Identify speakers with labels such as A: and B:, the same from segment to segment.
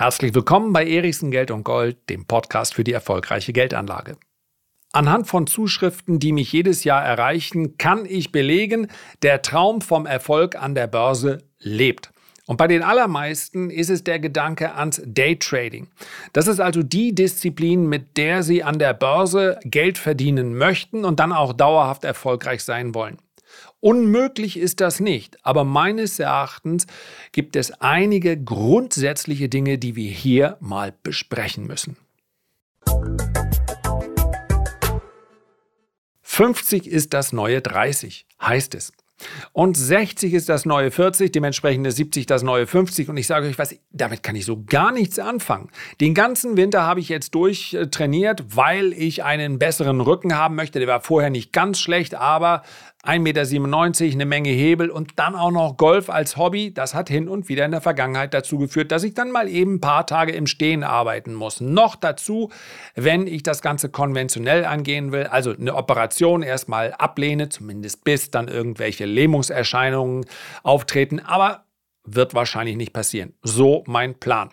A: Herzlich willkommen bei Erichsen Geld und Gold, dem Podcast für die erfolgreiche Geldanlage. Anhand von Zuschriften, die mich jedes Jahr erreichen, kann ich belegen, der Traum vom Erfolg an der Börse lebt. Und bei den allermeisten ist es der Gedanke ans Daytrading. Das ist also die Disziplin, mit der Sie an der Börse Geld verdienen möchten und dann auch dauerhaft erfolgreich sein wollen. Unmöglich ist das nicht, aber meines Erachtens gibt es einige grundsätzliche Dinge, die wir hier mal besprechen müssen. 50 ist das neue 30, heißt es. Und 60 ist das neue 40, dementsprechend ist 70 das neue 50. Und ich sage euch was, damit kann ich so gar nichts anfangen. Den ganzen Winter habe ich jetzt durchtrainiert, weil ich einen besseren Rücken haben möchte. Der war vorher nicht ganz schlecht, aber 1,97 Meter, eine Menge Hebel und dann auch noch Golf als Hobby. Das hat hin und wieder in der Vergangenheit dazu geführt, dass ich dann mal eben ein paar Tage im Stehen arbeiten muss. Noch dazu, wenn ich das Ganze konventionell angehen will, also eine Operation erstmal ablehne, zumindest bis dann irgendwelche Lähmungserscheinungen auftreten. Aber wird wahrscheinlich nicht passieren. So mein Plan.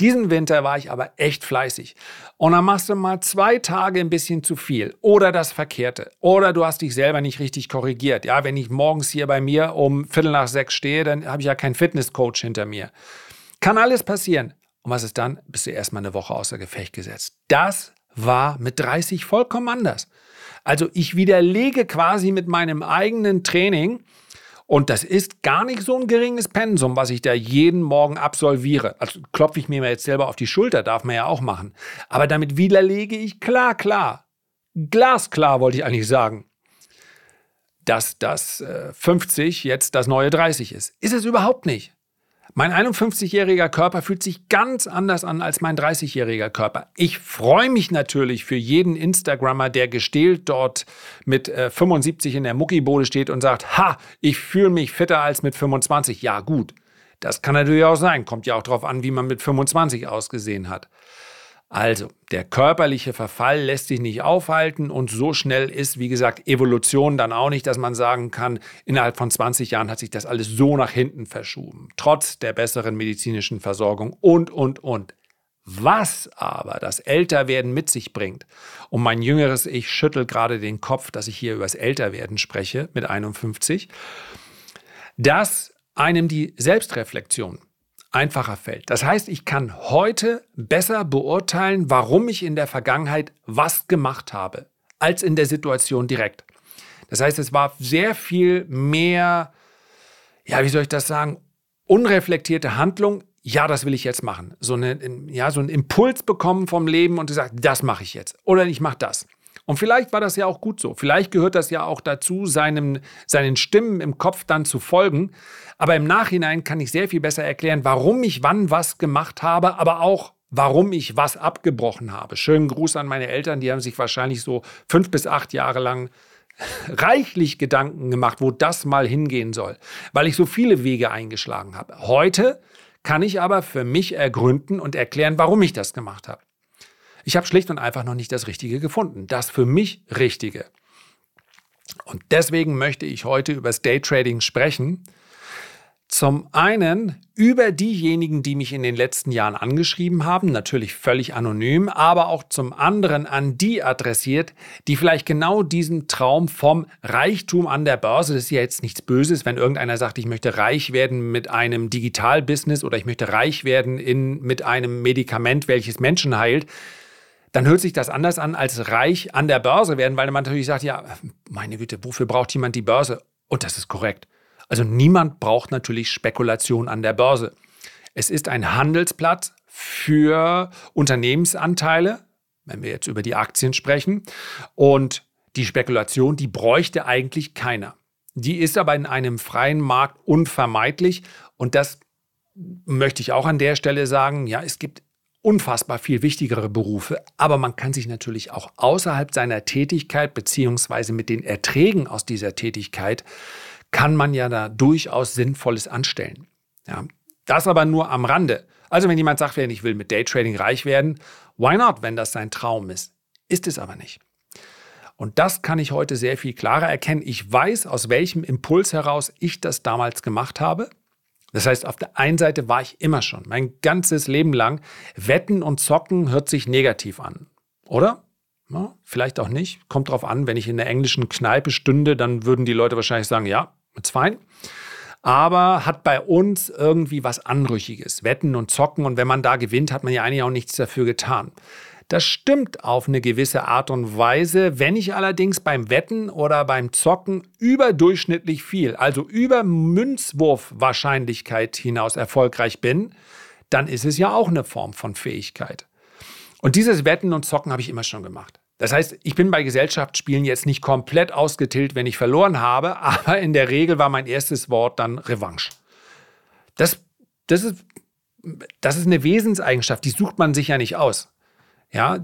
A: Diesen Winter war ich aber echt fleißig. Und dann machst du mal zwei Tage ein bisschen zu viel oder das Verkehrte. Oder du hast dich selber nicht richtig korrigiert. Ja, wenn ich morgens hier bei mir um Viertel nach sechs stehe, dann habe ich ja keinen Fitnesscoach hinter mir. Kann alles passieren. Und was ist dann? Bist du erstmal eine Woche außer Gefecht gesetzt. Das war mit 30 vollkommen anders. Also ich widerlege quasi mit meinem eigenen Training, und das ist gar nicht so ein geringes Pensum, was ich da jeden Morgen absolviere. Also klopfe ich mir jetzt selber auf die Schulter, darf man ja auch machen. Aber damit widerlege ich klar, klar, glasklar wollte ich eigentlich sagen, dass das äh, 50 jetzt das neue 30 ist. Ist es überhaupt nicht. Mein 51-jähriger Körper fühlt sich ganz anders an als mein 30-jähriger Körper. Ich freue mich natürlich für jeden Instagrammer, der gestählt dort mit äh, 75 in der Muckibode steht und sagt, ha, ich fühle mich fitter als mit 25. Ja, gut. Das kann natürlich auch sein. Kommt ja auch darauf an, wie man mit 25 ausgesehen hat. Also, der körperliche Verfall lässt sich nicht aufhalten und so schnell ist, wie gesagt, Evolution dann auch nicht, dass man sagen kann, innerhalb von 20 Jahren hat sich das alles so nach hinten verschoben, trotz der besseren medizinischen Versorgung und, und, und. Was aber das Älterwerden mit sich bringt, und mein jüngeres Ich schüttelt gerade den Kopf, dass ich hier über das Älterwerden spreche mit 51, dass einem die Selbstreflexion einfacher fällt. Das heißt, ich kann heute besser beurteilen, warum ich in der Vergangenheit was gemacht habe, als in der Situation direkt. Das heißt, es war sehr viel mehr, ja, wie soll ich das sagen, unreflektierte Handlung. Ja, das will ich jetzt machen. So, eine, ja, so einen Impuls bekommen vom Leben und gesagt, das mache ich jetzt. Oder ich mache das. Und vielleicht war das ja auch gut so. Vielleicht gehört das ja auch dazu, seinem, seinen Stimmen im Kopf dann zu folgen. Aber im Nachhinein kann ich sehr viel besser erklären, warum ich wann was gemacht habe, aber auch warum ich was abgebrochen habe. Schönen Gruß an meine Eltern, die haben sich wahrscheinlich so fünf bis acht Jahre lang reichlich Gedanken gemacht, wo das mal hingehen soll, weil ich so viele Wege eingeschlagen habe. Heute kann ich aber für mich ergründen und erklären, warum ich das gemacht habe. Ich habe schlicht und einfach noch nicht das Richtige gefunden. Das für mich Richtige. Und deswegen möchte ich heute über das Daytrading sprechen. Zum einen über diejenigen, die mich in den letzten Jahren angeschrieben haben, natürlich völlig anonym, aber auch zum anderen an die adressiert, die vielleicht genau diesen Traum vom Reichtum an der Börse, das ist ja jetzt nichts Böses, wenn irgendeiner sagt, ich möchte reich werden mit einem Digitalbusiness oder ich möchte reich werden in, mit einem Medikament, welches Menschen heilt, dann hört sich das anders an als reich an der Börse werden, weil man natürlich sagt, ja, meine Güte, wofür braucht jemand die Börse? Und das ist korrekt. Also niemand braucht natürlich Spekulation an der Börse. Es ist ein Handelsplatz für Unternehmensanteile, wenn wir jetzt über die Aktien sprechen. Und die Spekulation, die bräuchte eigentlich keiner. Die ist aber in einem freien Markt unvermeidlich. Und das möchte ich auch an der Stelle sagen. Ja, es gibt unfassbar viel wichtigere Berufe, aber man kann sich natürlich auch außerhalb seiner Tätigkeit beziehungsweise mit den Erträgen aus dieser Tätigkeit kann man ja da durchaus Sinnvolles anstellen. Ja, das aber nur am Rande. Also wenn jemand sagt, ich will mit Daytrading reich werden, why not, wenn das sein Traum ist? Ist es aber nicht. Und das kann ich heute sehr viel klarer erkennen. Ich weiß, aus welchem Impuls heraus ich das damals gemacht habe. Das heißt, auf der einen Seite war ich immer schon, mein ganzes Leben lang, Wetten und Zocken hört sich negativ an. Oder? Ja, vielleicht auch nicht. Kommt drauf an, wenn ich in der englischen Kneipe stünde, dann würden die Leute wahrscheinlich sagen, ja, ist fein. Aber hat bei uns irgendwie was Anrüchiges. Wetten und Zocken. Und wenn man da gewinnt, hat man ja eigentlich auch nichts dafür getan. Das stimmt auf eine gewisse Art und Weise. Wenn ich allerdings beim Wetten oder beim Zocken überdurchschnittlich viel, also über Münzwurfwahrscheinlichkeit hinaus erfolgreich bin, dann ist es ja auch eine Form von Fähigkeit. Und dieses Wetten und Zocken habe ich immer schon gemacht. Das heißt, ich bin bei Gesellschaftsspielen jetzt nicht komplett ausgetillt, wenn ich verloren habe, aber in der Regel war mein erstes Wort dann Revanche. Das, das, ist, das ist eine Wesenseigenschaft, die sucht man sich ja nicht aus. Ja,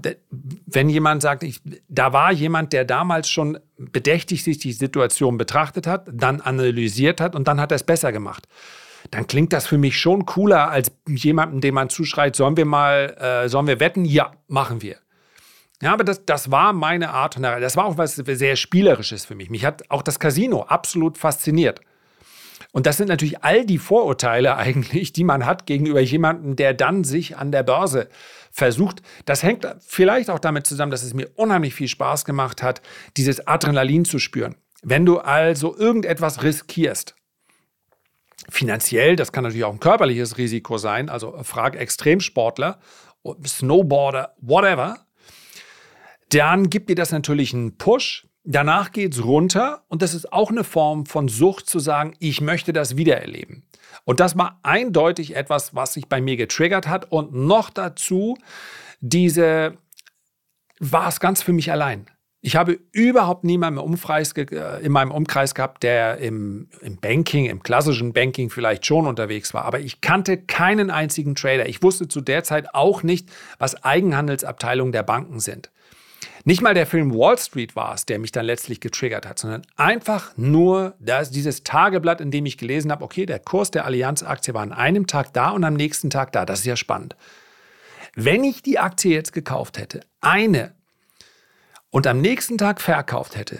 A: wenn jemand sagt, ich, da war jemand, der damals schon bedächtig sich die Situation betrachtet hat, dann analysiert hat und dann hat er es besser gemacht dann klingt das für mich schon cooler als jemandem, dem man zuschreit, sollen wir mal, äh, sollen wir wetten? Ja, machen wir. Ja, aber das, das war meine Art und das war auch was sehr Spielerisches für mich. Mich hat auch das Casino absolut fasziniert. Und das sind natürlich all die Vorurteile eigentlich, die man hat gegenüber jemandem, der dann sich an der Börse versucht. Das hängt vielleicht auch damit zusammen, dass es mir unheimlich viel Spaß gemacht hat, dieses Adrenalin zu spüren. Wenn du also irgendetwas riskierst, finanziell, das kann natürlich auch ein körperliches Risiko sein, also frag Extremsportler, Snowboarder, whatever, dann gibt dir das natürlich einen Push. Danach geht es runter und das ist auch eine Form von Sucht zu sagen, ich möchte das wiedererleben. Und das war eindeutig etwas, was sich bei mir getriggert hat und noch dazu diese war es ganz für mich allein. Ich habe überhaupt niemanden äh, in meinem Umkreis gehabt, der im, im, Banking, im klassischen Banking vielleicht schon unterwegs war. Aber ich kannte keinen einzigen Trader. Ich wusste zu der Zeit auch nicht, was Eigenhandelsabteilungen der Banken sind. Nicht mal der Film Wall Street war es, der mich dann letztlich getriggert hat, sondern einfach nur das, dieses Tageblatt, in dem ich gelesen habe, okay, der Kurs der Allianz-Aktie war an einem Tag da und am nächsten Tag da. Das ist ja spannend. Wenn ich die Aktie jetzt gekauft hätte, eine und am nächsten Tag verkauft hätte,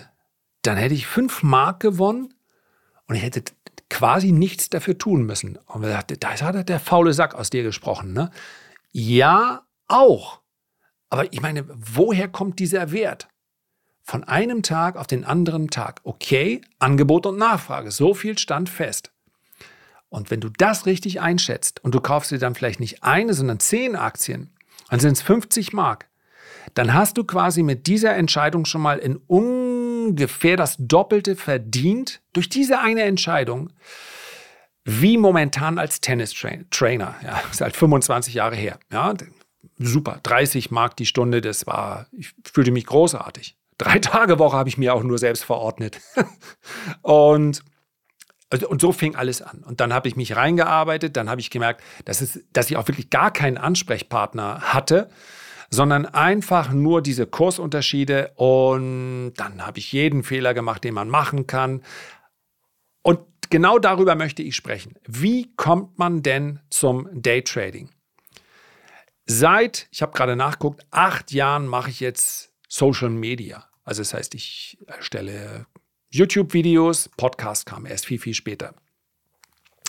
A: dann hätte ich fünf Mark gewonnen und ich hätte quasi nichts dafür tun müssen. Und wir dachten, da hat der faule Sack aus dir gesprochen. Ne? Ja, auch. Aber ich meine, woher kommt dieser Wert? Von einem Tag auf den anderen Tag. Okay, Angebot und Nachfrage, so viel stand fest. Und wenn du das richtig einschätzt und du kaufst dir dann vielleicht nicht eine, sondern zehn Aktien, dann sind es 50 Mark dann hast du quasi mit dieser Entscheidung schon mal in ungefähr das Doppelte verdient durch diese eine Entscheidung, wie momentan als Tennis-Trainer. Ja, ist halt 25 Jahre her. Ja, super, 30 Mark die Stunde, das war, ich fühlte mich großartig. Drei Tage Woche habe ich mir auch nur selbst verordnet. und also, und so fing alles an. Und dann habe ich mich reingearbeitet, dann habe ich gemerkt, dass, es, dass ich auch wirklich gar keinen Ansprechpartner hatte sondern einfach nur diese Kursunterschiede und dann habe ich jeden Fehler gemacht, den man machen kann. Und genau darüber möchte ich sprechen. Wie kommt man denn zum Daytrading? Seit, ich habe gerade nachgeguckt, acht Jahren mache ich jetzt Social Media. Also das heißt, ich erstelle YouTube-Videos, Podcast kam erst viel, viel später.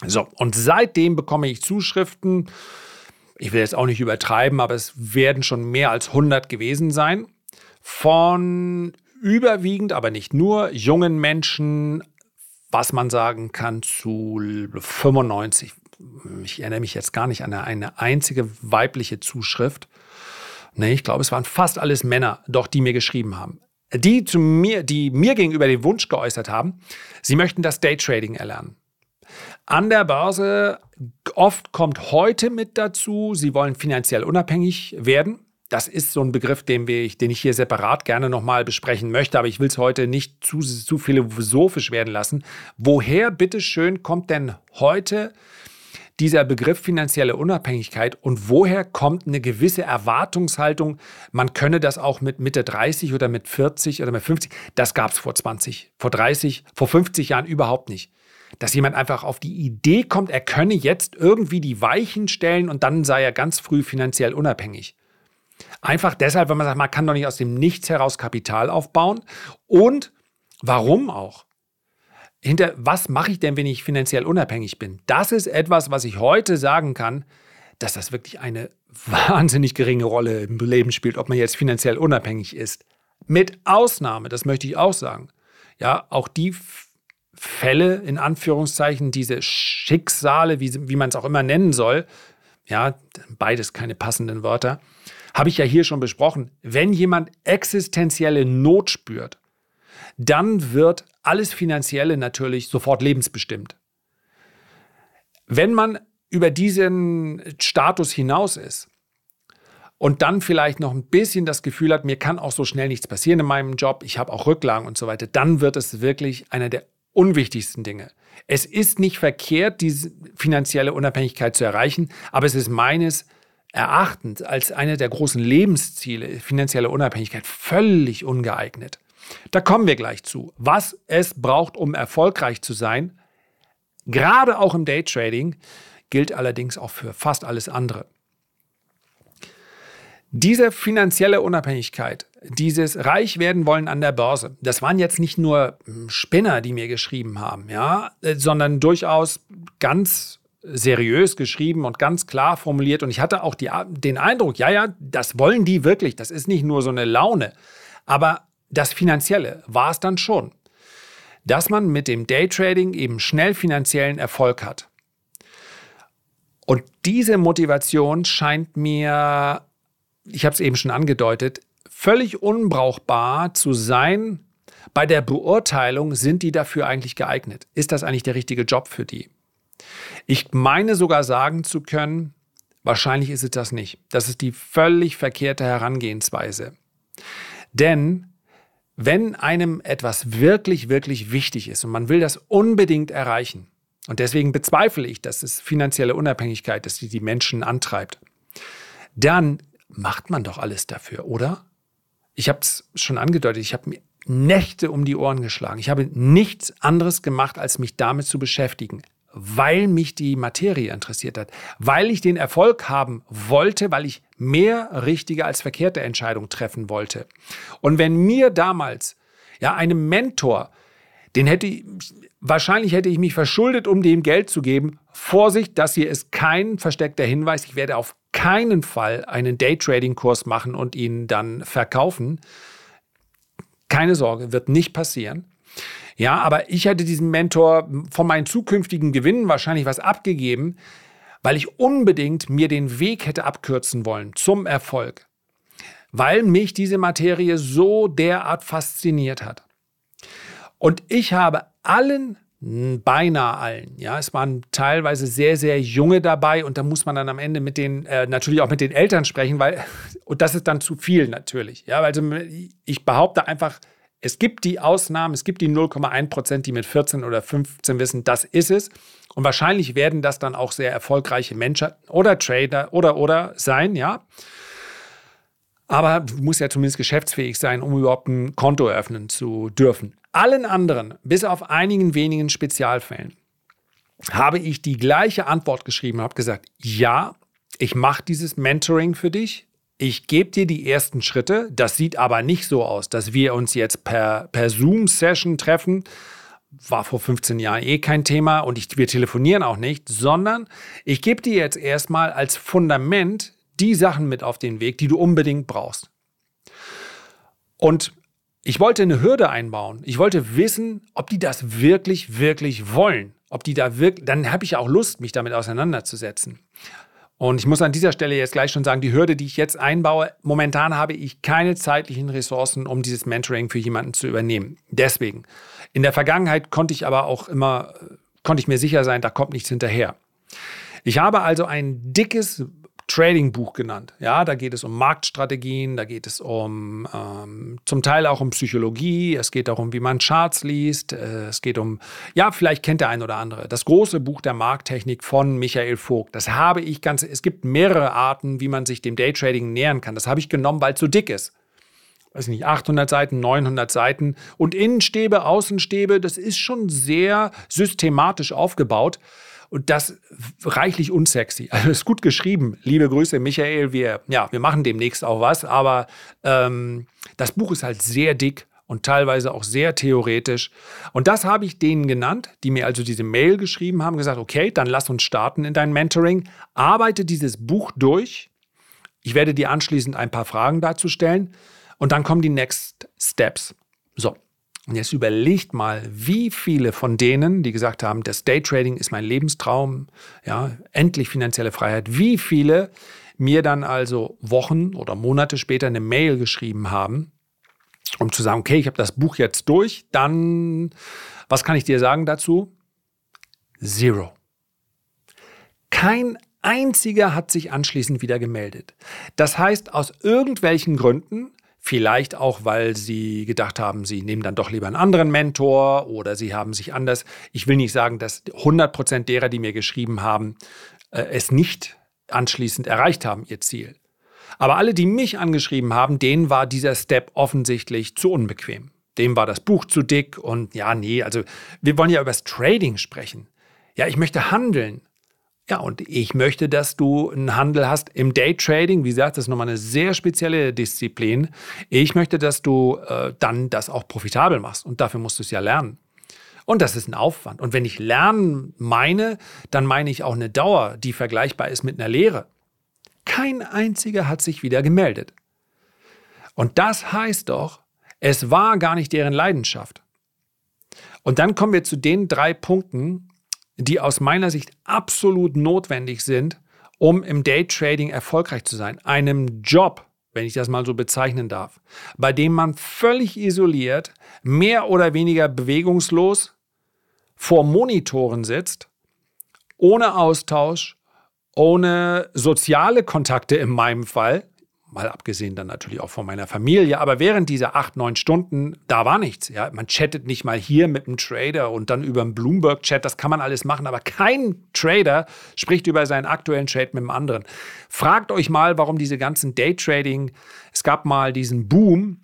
A: So, und seitdem bekomme ich Zuschriften ich will jetzt auch nicht übertreiben, aber es werden schon mehr als 100 gewesen sein, von überwiegend, aber nicht nur, jungen Menschen, was man sagen kann, zu 95. Ich erinnere mich jetzt gar nicht an eine einzige weibliche Zuschrift. Nee, ich glaube, es waren fast alles Männer, doch die mir geschrieben haben. Die zu mir, die mir gegenüber den Wunsch geäußert haben, sie möchten das Daytrading erlernen. An der Börse oft kommt heute mit dazu, sie wollen finanziell unabhängig werden. Das ist so ein Begriff, den, wir, den ich hier separat gerne nochmal besprechen möchte, aber ich will es heute nicht zu, zu philosophisch werden lassen. Woher, bitteschön, kommt denn heute dieser Begriff finanzielle Unabhängigkeit und woher kommt eine gewisse Erwartungshaltung, man könne das auch mit Mitte 30 oder mit 40 oder mit 50, das gab es vor 20, vor 30, vor 50 Jahren überhaupt nicht dass jemand einfach auf die Idee kommt, er könne jetzt irgendwie die Weichen stellen und dann sei er ganz früh finanziell unabhängig. Einfach deshalb, wenn man sagt, man kann doch nicht aus dem Nichts heraus Kapital aufbauen. Und warum auch? Hinter was mache ich denn, wenn ich finanziell unabhängig bin? Das ist etwas, was ich heute sagen kann, dass das wirklich eine wahnsinnig geringe Rolle im Leben spielt, ob man jetzt finanziell unabhängig ist. Mit Ausnahme, das möchte ich auch sagen. Ja, auch die Fälle, in Anführungszeichen, diese Schicksale, wie, wie man es auch immer nennen soll, ja, beides keine passenden Wörter, habe ich ja hier schon besprochen. Wenn jemand existenzielle Not spürt, dann wird alles Finanzielle natürlich sofort lebensbestimmt. Wenn man über diesen Status hinaus ist und dann vielleicht noch ein bisschen das Gefühl hat, mir kann auch so schnell nichts passieren in meinem Job, ich habe auch Rücklagen und so weiter, dann wird es wirklich einer der unwichtigsten Dinge. Es ist nicht verkehrt, diese finanzielle Unabhängigkeit zu erreichen, aber es ist meines Erachtens als eine der großen Lebensziele finanzielle Unabhängigkeit völlig ungeeignet. Da kommen wir gleich zu. Was es braucht, um erfolgreich zu sein, gerade auch im Daytrading, gilt allerdings auch für fast alles andere. Diese finanzielle Unabhängigkeit, dieses reich werden wollen an der Börse, das waren jetzt nicht nur hm, Spinner, die mir geschrieben haben, ja, äh, sondern durchaus ganz seriös geschrieben und ganz klar formuliert. Und ich hatte auch die, den Eindruck, ja, ja, das wollen die wirklich. Das ist nicht nur so eine Laune. Aber das Finanzielle war es dann schon, dass man mit dem Daytrading eben schnell finanziellen Erfolg hat. Und diese Motivation scheint mir, ich habe es eben schon angedeutet, völlig unbrauchbar zu sein bei der Beurteilung, sind die dafür eigentlich geeignet? Ist das eigentlich der richtige Job für die? Ich meine sogar sagen zu können, wahrscheinlich ist es das nicht. Das ist die völlig verkehrte Herangehensweise. Denn wenn einem etwas wirklich, wirklich wichtig ist und man will das unbedingt erreichen, und deswegen bezweifle ich, dass es finanzielle Unabhängigkeit ist, die die Menschen antreibt, dann macht man doch alles dafür, oder? Ich habe es schon angedeutet, ich habe mir Nächte um die Ohren geschlagen. Ich habe nichts anderes gemacht, als mich damit zu beschäftigen weil mich die Materie interessiert hat, weil ich den Erfolg haben wollte, weil ich mehr richtige als verkehrte Entscheidungen treffen wollte. Und wenn mir damals ja einem Mentor, den hätte ich, wahrscheinlich hätte ich mich verschuldet, um dem Geld zu geben. Vorsicht, das hier ist kein versteckter Hinweis. Ich werde auf keinen Fall einen Daytrading-Kurs machen und ihn dann verkaufen. Keine Sorge, wird nicht passieren. Ja, aber ich hätte diesem Mentor von meinen zukünftigen Gewinnen wahrscheinlich was abgegeben, weil ich unbedingt mir den Weg hätte abkürzen wollen zum Erfolg. Weil mich diese Materie so derart fasziniert hat. Und ich habe allen beinahe allen. Ja, es waren teilweise sehr, sehr junge dabei und da muss man dann am Ende mit den, äh, natürlich auch mit den Eltern sprechen, weil, und das ist dann zu viel natürlich. Ja, also ich behaupte einfach, es gibt die Ausnahmen, es gibt die 0,1 Prozent, die mit 14 oder 15 wissen, das ist es. Und wahrscheinlich werden das dann auch sehr erfolgreiche Menschen oder Trader oder oder sein, ja. Aber du musst ja zumindest geschäftsfähig sein, um überhaupt ein Konto eröffnen zu dürfen. Allen anderen, bis auf einigen wenigen Spezialfällen, habe ich die gleiche Antwort geschrieben, habe gesagt, ja, ich mache dieses Mentoring für dich, ich gebe dir die ersten Schritte. Das sieht aber nicht so aus, dass wir uns jetzt per, per Zoom-Session treffen. War vor 15 Jahren eh kein Thema und ich, wir telefonieren auch nicht, sondern ich gebe dir jetzt erstmal als Fundament die Sachen mit auf den Weg, die du unbedingt brauchst. Und ich wollte eine Hürde einbauen. Ich wollte wissen, ob die das wirklich, wirklich wollen. Ob die da wirklich, dann habe ich auch Lust, mich damit auseinanderzusetzen. Und ich muss an dieser Stelle jetzt gleich schon sagen, die Hürde, die ich jetzt einbaue, momentan habe ich keine zeitlichen Ressourcen, um dieses Mentoring für jemanden zu übernehmen. Deswegen. In der Vergangenheit konnte ich aber auch immer, konnte ich mir sicher sein, da kommt nichts hinterher. Ich habe also ein dickes Trading-Buch genannt. Ja, da geht es um Marktstrategien, da geht es um ähm, zum Teil auch um Psychologie, es geht darum, wie man Charts liest, äh, es geht um, ja, vielleicht kennt der ein oder andere, das große Buch der Markttechnik von Michael Vogt. Das habe ich ganz, es gibt mehrere Arten, wie man sich dem Daytrading nähern kann. Das habe ich genommen, weil es so dick ist weiß nicht, 800 Seiten, 900 Seiten und Innenstäbe, Außenstäbe, das ist schon sehr systematisch aufgebaut. Und das reichlich unsexy. Also ist gut geschrieben. Liebe Grüße, Michael. Wir, ja, wir machen demnächst auch was, aber ähm, das Buch ist halt sehr dick und teilweise auch sehr theoretisch. Und das habe ich denen genannt, die mir also diese Mail geschrieben haben, gesagt, okay, dann lass uns starten in dein Mentoring, arbeite dieses Buch durch. Ich werde dir anschließend ein paar Fragen dazu stellen und dann kommen die Next Steps. So. Und jetzt überlegt mal, wie viele von denen, die gesagt haben, das Daytrading ist mein Lebenstraum, ja, endlich finanzielle Freiheit, wie viele mir dann also Wochen oder Monate später eine Mail geschrieben haben, um zu sagen, okay, ich habe das Buch jetzt durch, dann, was kann ich dir sagen dazu? Zero. Kein einziger hat sich anschließend wieder gemeldet. Das heißt, aus irgendwelchen Gründen Vielleicht auch, weil sie gedacht haben, sie nehmen dann doch lieber einen anderen Mentor oder sie haben sich anders. Ich will nicht sagen, dass 100 Prozent derer, die mir geschrieben haben, äh, es nicht anschließend erreicht haben, ihr Ziel. Aber alle, die mich angeschrieben haben, denen war dieser Step offensichtlich zu unbequem. Dem war das Buch zu dick und ja, nee, also wir wollen ja über das Trading sprechen. Ja, ich möchte handeln. Ja, und ich möchte, dass du einen Handel hast im Daytrading. Wie gesagt, das ist nochmal eine sehr spezielle Disziplin. Ich möchte, dass du äh, dann das auch profitabel machst. Und dafür musst du es ja lernen. Und das ist ein Aufwand. Und wenn ich lernen meine, dann meine ich auch eine Dauer, die vergleichbar ist mit einer Lehre. Kein einziger hat sich wieder gemeldet. Und das heißt doch, es war gar nicht deren Leidenschaft. Und dann kommen wir zu den drei Punkten, die aus meiner Sicht absolut notwendig sind, um im Daytrading erfolgreich zu sein. Einem Job, wenn ich das mal so bezeichnen darf, bei dem man völlig isoliert, mehr oder weniger bewegungslos vor Monitoren sitzt, ohne Austausch, ohne soziale Kontakte in meinem Fall, mal abgesehen dann natürlich auch von meiner Familie, aber während dieser acht, neun Stunden, da war nichts. Ja? Man chattet nicht mal hier mit einem Trader und dann über einen Bloomberg-Chat, das kann man alles machen, aber kein Trader spricht über seinen aktuellen Trade mit einem anderen. Fragt euch mal, warum diese ganzen Daytrading, es gab mal diesen Boom,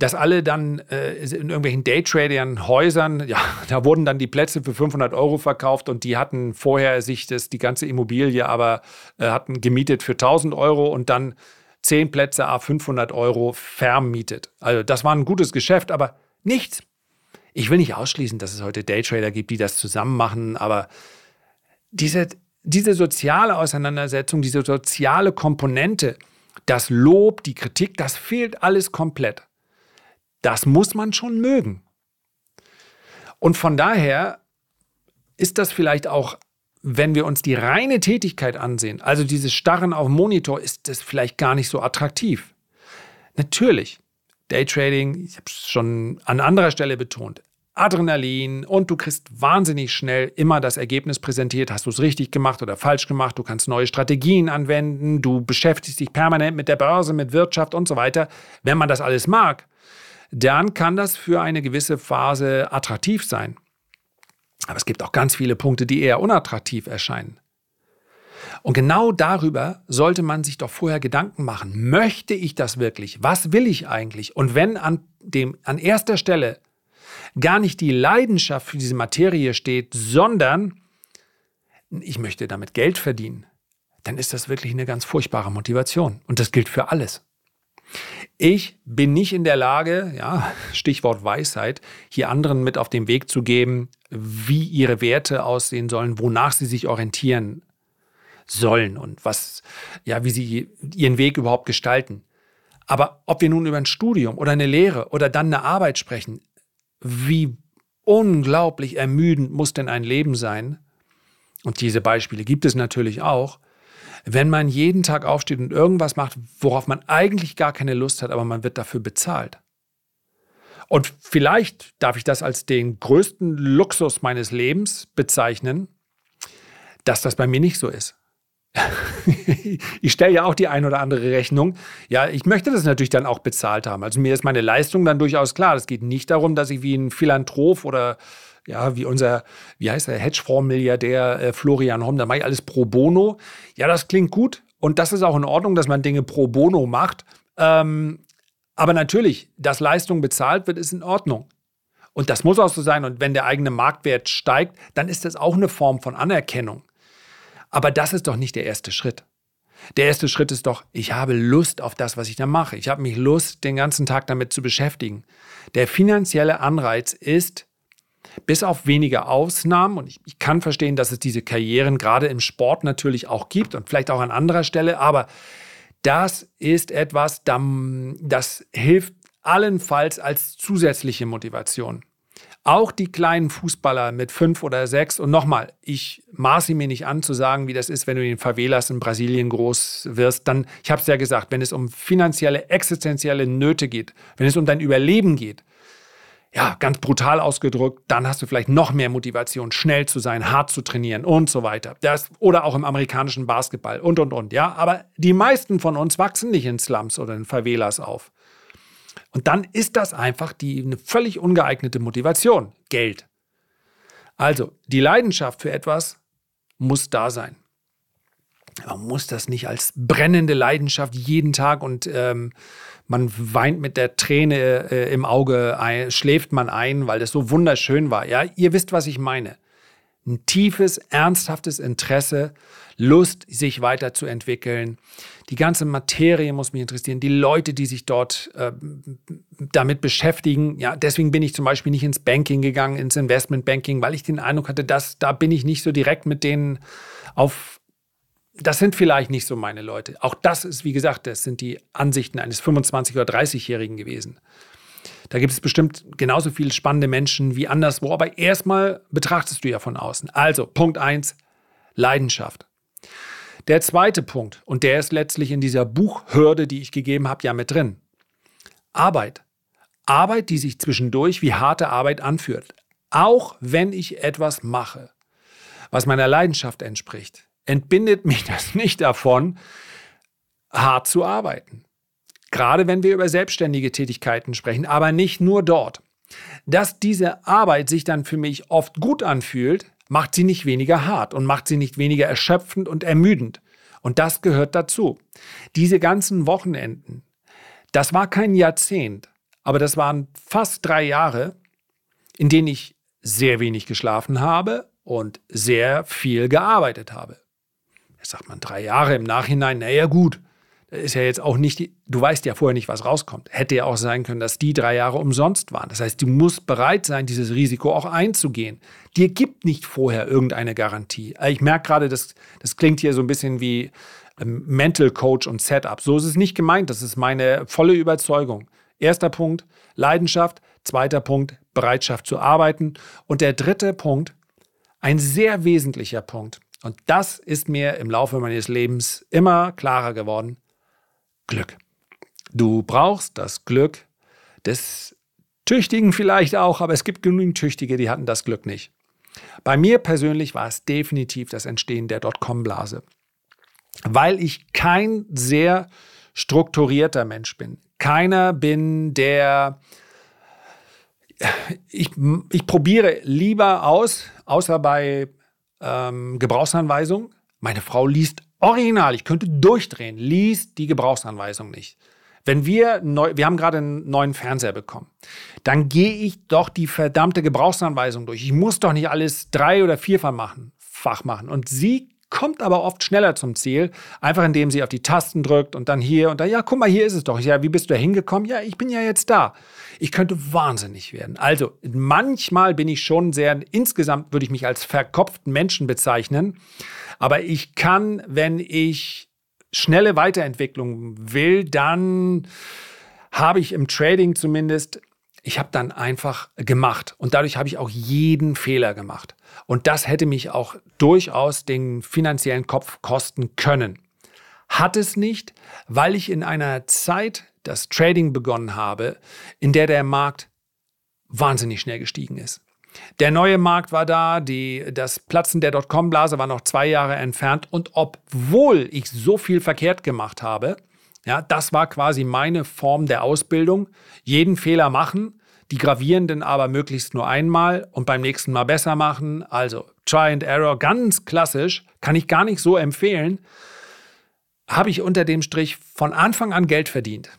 A: dass alle dann äh, in irgendwelchen Daytradern, Häusern, ja, da wurden dann die Plätze für 500 Euro verkauft und die hatten vorher sich das, die ganze Immobilie aber äh, hatten gemietet für 1000 Euro und dann 10 Plätze a 500 Euro vermietet. Also das war ein gutes Geschäft, aber nichts. Ich will nicht ausschließen, dass es heute Daytrader gibt, die das zusammen machen, aber diese, diese soziale Auseinandersetzung, diese soziale Komponente, das Lob, die Kritik, das fehlt alles komplett. Das muss man schon mögen. Und von daher ist das vielleicht auch wenn wir uns die reine Tätigkeit ansehen, also dieses Starren auf Monitor, ist das vielleicht gar nicht so attraktiv. Natürlich, Daytrading, ich habe es schon an anderer Stelle betont, Adrenalin und du kriegst wahnsinnig schnell immer das Ergebnis präsentiert, hast du es richtig gemacht oder falsch gemacht, du kannst neue Strategien anwenden, du beschäftigst dich permanent mit der Börse, mit Wirtschaft und so weiter. Wenn man das alles mag, dann kann das für eine gewisse Phase attraktiv sein. Aber es gibt auch ganz viele Punkte, die eher unattraktiv erscheinen. Und genau darüber sollte man sich doch vorher Gedanken machen. Möchte ich das wirklich? Was will ich eigentlich? Und wenn an, dem, an erster Stelle gar nicht die Leidenschaft für diese Materie steht, sondern ich möchte damit Geld verdienen, dann ist das wirklich eine ganz furchtbare Motivation. Und das gilt für alles. Ich bin nicht in der Lage, ja, Stichwort Weisheit, hier anderen mit auf den Weg zu geben, wie ihre Werte aussehen sollen, wonach sie sich orientieren sollen und was, ja, wie sie ihren Weg überhaupt gestalten. Aber ob wir nun über ein Studium oder eine Lehre oder dann eine Arbeit sprechen, wie unglaublich ermüdend muss denn ein Leben sein? Und diese Beispiele gibt es natürlich auch wenn man jeden Tag aufsteht und irgendwas macht, worauf man eigentlich gar keine Lust hat, aber man wird dafür bezahlt. Und vielleicht darf ich das als den größten Luxus meines Lebens bezeichnen, dass das bei mir nicht so ist. ich stelle ja auch die ein oder andere Rechnung. Ja, ich möchte das natürlich dann auch bezahlt haben. Also mir ist meine Leistung dann durchaus klar. Es geht nicht darum, dass ich wie ein Philanthrop oder ja, wie unser, wie heißt der, Hedgefonds-Milliardär äh, Florian Homm, da mache ich alles pro bono. Ja, das klingt gut und das ist auch in Ordnung, dass man Dinge pro bono macht. Ähm, aber natürlich, dass Leistung bezahlt wird, ist in Ordnung. Und das muss auch so sein. Und wenn der eigene Marktwert steigt, dann ist das auch eine Form von Anerkennung. Aber das ist doch nicht der erste Schritt. Der erste Schritt ist doch, ich habe Lust auf das, was ich da mache. Ich habe mich Lust, den ganzen Tag damit zu beschäftigen. Der finanzielle Anreiz ist, bis auf wenige Ausnahmen, und ich, ich, kann verstehen, dass es diese Karrieren gerade im Sport natürlich auch gibt und vielleicht auch an anderer Stelle, aber das ist etwas, das hilft allenfalls als zusätzliche Motivation. Auch die kleinen Fußballer mit fünf oder sechs, und nochmal, ich maße mir nicht an zu sagen, wie das ist, wenn du in den Favelas in Brasilien groß wirst, dann, ich habe es ja gesagt, wenn es um finanzielle, existenzielle Nöte geht, wenn es um dein Überleben geht, ja, ganz brutal ausgedrückt, dann hast du vielleicht noch mehr Motivation, schnell zu sein, hart zu trainieren und so weiter. Das, oder auch im amerikanischen Basketball und, und, und. Ja, aber die meisten von uns wachsen nicht in Slums oder in Favelas auf. Und dann ist das einfach die, eine völlig ungeeignete Motivation. Geld. Also, die Leidenschaft für etwas muss da sein. Man muss das nicht als brennende Leidenschaft jeden Tag und ähm, man weint mit der Träne äh, im Auge, ein, schläft man ein, weil das so wunderschön war. Ja, ihr wisst, was ich meine. Ein tiefes, ernsthaftes Interesse, Lust, sich weiterzuentwickeln. Die ganze Materie muss mich interessieren, die Leute, die sich dort äh, damit beschäftigen. Ja, deswegen bin ich zum Beispiel nicht ins Banking gegangen, ins Investmentbanking, weil ich den Eindruck hatte, dass da bin ich nicht so direkt mit denen auf das sind vielleicht nicht so meine Leute. Auch das ist, wie gesagt, das sind die Ansichten eines 25- oder 30-Jährigen gewesen. Da gibt es bestimmt genauso viele spannende Menschen wie anderswo, aber erstmal betrachtest du ja von außen. Also, Punkt 1, Leidenschaft. Der zweite Punkt, und der ist letztlich in dieser Buchhürde, die ich gegeben habe, ja mit drin. Arbeit. Arbeit, die sich zwischendurch wie harte Arbeit anführt. Auch wenn ich etwas mache, was meiner Leidenschaft entspricht entbindet mich das nicht davon, hart zu arbeiten. Gerade wenn wir über selbstständige Tätigkeiten sprechen, aber nicht nur dort. Dass diese Arbeit sich dann für mich oft gut anfühlt, macht sie nicht weniger hart und macht sie nicht weniger erschöpfend und ermüdend. Und das gehört dazu. Diese ganzen Wochenenden, das war kein Jahrzehnt, aber das waren fast drei Jahre, in denen ich sehr wenig geschlafen habe und sehr viel gearbeitet habe sagt man drei Jahre im Nachhinein, naja gut, ist ja jetzt auch nicht, du weißt ja vorher nicht, was rauskommt. Hätte ja auch sein können, dass die drei Jahre umsonst waren. Das heißt, du musst bereit sein, dieses Risiko auch einzugehen. Dir gibt nicht vorher irgendeine Garantie. Ich merke gerade, das, das klingt hier so ein bisschen wie ähm, Mental Coach und Setup. So ist es nicht gemeint. Das ist meine volle Überzeugung. Erster Punkt, Leidenschaft. Zweiter Punkt, Bereitschaft zu arbeiten. Und der dritte Punkt, ein sehr wesentlicher Punkt, und das ist mir im Laufe meines Lebens immer klarer geworden. Glück. Du brauchst das Glück des Tüchtigen vielleicht auch, aber es gibt genügend Tüchtige, die hatten das Glück nicht. Bei mir persönlich war es definitiv das Entstehen der Dotcom-Blase, weil ich kein sehr strukturierter Mensch bin. Keiner bin, der ich, ich probiere lieber aus, außer bei ähm, Gebrauchsanweisung. Meine Frau liest original, ich könnte durchdrehen, liest die Gebrauchsanweisung nicht. Wenn wir neu, wir haben gerade einen neuen Fernseher bekommen, dann gehe ich doch die verdammte Gebrauchsanweisung durch. Ich muss doch nicht alles drei oder vierfach machen, Fach machen. Und sie kommt aber oft schneller zum Ziel, einfach indem sie auf die Tasten drückt und dann hier und da, ja, guck mal, hier ist es doch. Ja, wie bist du da hingekommen? Ja, ich bin ja jetzt da. Ich könnte wahnsinnig werden. Also, manchmal bin ich schon sehr, insgesamt würde ich mich als verkopften Menschen bezeichnen, aber ich kann, wenn ich schnelle Weiterentwicklung will, dann habe ich im Trading zumindest ich habe dann einfach gemacht und dadurch habe ich auch jeden Fehler gemacht. Und das hätte mich auch durchaus den finanziellen Kopf kosten können. Hat es nicht, weil ich in einer Zeit das Trading begonnen habe, in der der Markt wahnsinnig schnell gestiegen ist. Der neue Markt war da, die, das Platzen der Dotcom-Blase war noch zwei Jahre entfernt und obwohl ich so viel verkehrt gemacht habe, ja, das war quasi meine Form der Ausbildung. Jeden Fehler machen, die gravierenden aber möglichst nur einmal und beim nächsten Mal besser machen. Also Try and Error, ganz klassisch, kann ich gar nicht so empfehlen. Habe ich unter dem Strich von Anfang an Geld verdient.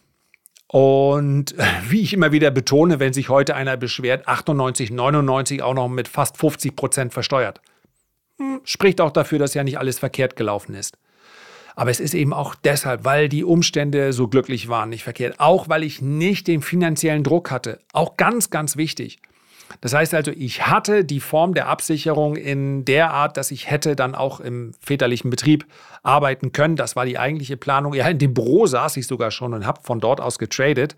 A: Und wie ich immer wieder betone, wenn sich heute einer beschwert, 98, 99 auch noch mit fast 50 Prozent versteuert. Hm, spricht auch dafür, dass ja nicht alles verkehrt gelaufen ist. Aber es ist eben auch deshalb, weil die Umstände so glücklich waren, nicht verkehrt. Auch weil ich nicht den finanziellen Druck hatte. Auch ganz, ganz wichtig. Das heißt also, ich hatte die Form der Absicherung in der Art, dass ich hätte dann auch im väterlichen Betrieb arbeiten können. Das war die eigentliche Planung. Ja, in dem Büro saß ich sogar schon und habe von dort aus getradet.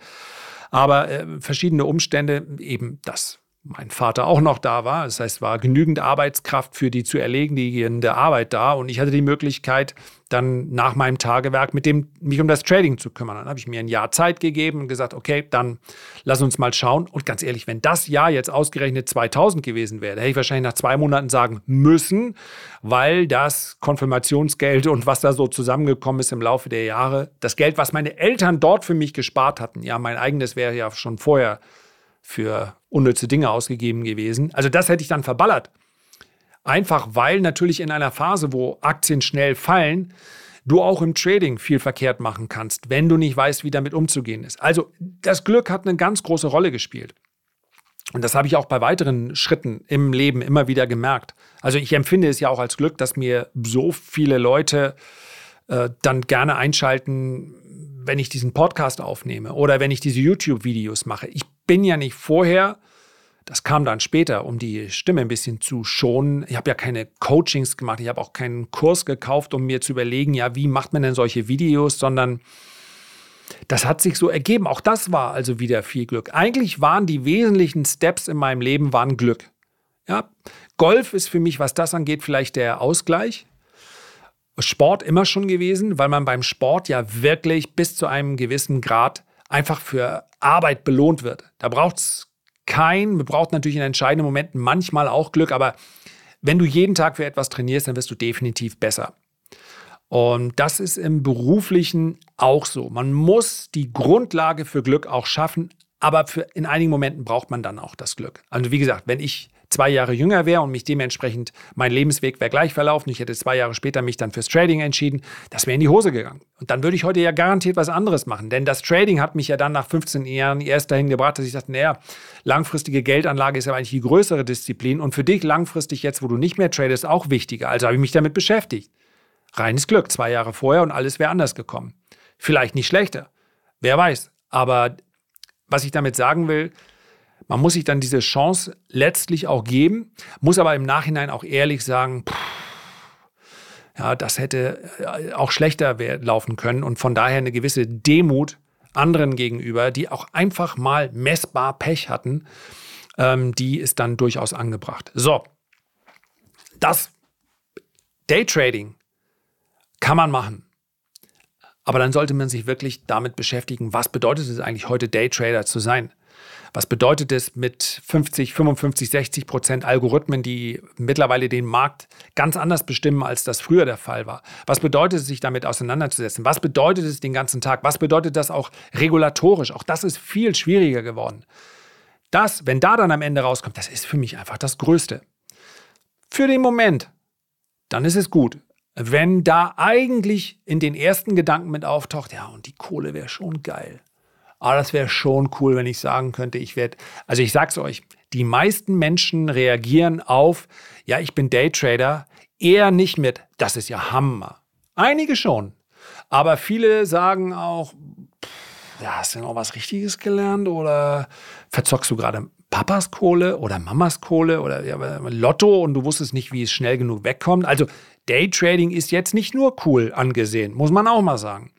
A: Aber äh, verschiedene Umstände, eben das mein Vater auch noch da war. Das heißt, war genügend Arbeitskraft für die zu erlegende Arbeit da und ich hatte die Möglichkeit, dann nach meinem Tagewerk mit dem mich um das Trading zu kümmern. Dann habe ich mir ein Jahr Zeit gegeben und gesagt, okay, dann lass uns mal schauen. Und ganz ehrlich, wenn das Jahr jetzt ausgerechnet 2000 gewesen wäre, hätte ich wahrscheinlich nach zwei Monaten sagen müssen, weil das Konfirmationsgeld und was da so zusammengekommen ist im Laufe der Jahre, das Geld, was meine Eltern dort für mich gespart hatten, ja, mein eigenes wäre ja schon vorher für unnütze Dinge ausgegeben gewesen. Also das hätte ich dann verballert. Einfach weil natürlich in einer Phase, wo Aktien schnell fallen, du auch im Trading viel verkehrt machen kannst, wenn du nicht weißt, wie damit umzugehen ist. Also das Glück hat eine ganz große Rolle gespielt. Und das habe ich auch bei weiteren Schritten im Leben immer wieder gemerkt. Also ich empfinde es ja auch als Glück, dass mir so viele Leute äh, dann gerne einschalten, wenn ich diesen Podcast aufnehme oder wenn ich diese YouTube-Videos mache. Ich bin ja nicht vorher, das kam dann später, um die Stimme ein bisschen zu schonen. Ich habe ja keine Coachings gemacht, ich habe auch keinen Kurs gekauft, um mir zu überlegen, ja, wie macht man denn solche Videos, sondern das hat sich so ergeben. Auch das war also wieder viel Glück. Eigentlich waren die wesentlichen Steps in meinem Leben waren Glück. Ja, Golf ist für mich, was das angeht, vielleicht der Ausgleich. Sport immer schon gewesen, weil man beim Sport ja wirklich bis zu einem gewissen Grad einfach für Arbeit belohnt wird. Da braucht es kein, man braucht natürlich in entscheidenden Momenten manchmal auch Glück, aber wenn du jeden Tag für etwas trainierst, dann wirst du definitiv besser. Und das ist im beruflichen auch so. Man muss die Grundlage für Glück auch schaffen, aber für, in einigen Momenten braucht man dann auch das Glück. Also wie gesagt, wenn ich zwei Jahre jünger wäre und mich dementsprechend, mein Lebensweg wäre gleich verlaufen, ich hätte zwei Jahre später mich dann fürs Trading entschieden, das wäre in die Hose gegangen. Und dann würde ich heute ja garantiert was anderes machen. Denn das Trading hat mich ja dann nach 15 Jahren erst dahin gebracht, dass ich dachte, naja, langfristige Geldanlage ist ja eigentlich die größere Disziplin und für dich langfristig jetzt, wo du nicht mehr tradest, auch wichtiger. Also habe ich mich damit beschäftigt. Reines Glück, zwei Jahre vorher und alles wäre anders gekommen. Vielleicht nicht schlechter. Wer weiß. Aber was ich damit sagen will, man muss sich dann diese Chance letztlich auch geben, muss aber im Nachhinein auch ehrlich sagen, pff, ja, das hätte äh, auch schlechter laufen können und von daher eine gewisse Demut anderen gegenüber, die auch einfach mal messbar Pech hatten, ähm, die ist dann durchaus angebracht. So, das Daytrading kann man machen. Aber dann sollte man sich wirklich damit beschäftigen, was bedeutet es eigentlich heute Daytrader zu sein? Was bedeutet es mit 50, 55, 60 Prozent Algorithmen, die mittlerweile den Markt ganz anders bestimmen, als das früher der Fall war? Was bedeutet es, sich damit auseinanderzusetzen? Was bedeutet es den ganzen Tag? Was bedeutet das auch regulatorisch? Auch das ist viel schwieriger geworden. Das, wenn da dann am Ende rauskommt, das ist für mich einfach das Größte. Für den Moment, dann ist es gut. Wenn da eigentlich in den ersten Gedanken mit auftaucht, ja, und die Kohle wäre schon geil. Aber das wäre schon cool, wenn ich sagen könnte, ich werde, also ich sag's euch, die meisten Menschen reagieren auf, ja, ich bin Daytrader, eher nicht mit, das ist ja Hammer. Einige schon. Aber viele sagen auch, pff, ja, hast du noch was Richtiges gelernt oder verzockst du gerade Papas Kohle oder Mamas Kohle oder ja, Lotto und du wusstest nicht, wie es schnell genug wegkommt. Also Daytrading ist jetzt nicht nur cool angesehen, muss man auch mal sagen.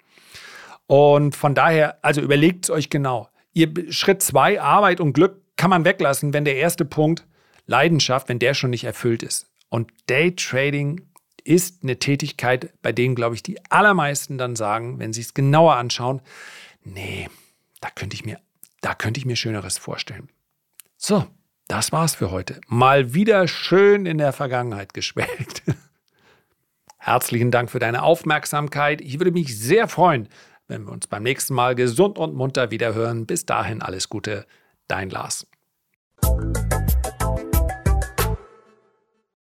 A: Und von daher, also überlegt es euch genau. Ihr Schritt zwei, Arbeit und Glück, kann man weglassen, wenn der erste Punkt, Leidenschaft, wenn der schon nicht erfüllt ist. Und Daytrading ist eine Tätigkeit, bei denen, glaube ich, die allermeisten dann sagen, wenn sie es genauer anschauen, nee, da könnte ich mir, da könnte ich mir Schöneres vorstellen. So, das war's für heute. Mal wieder schön in der Vergangenheit geschwelgt. Herzlichen Dank für deine Aufmerksamkeit. Ich würde mich sehr freuen, wenn wir uns beim nächsten Mal gesund und munter wiederhören. Bis dahin alles Gute, dein Lars.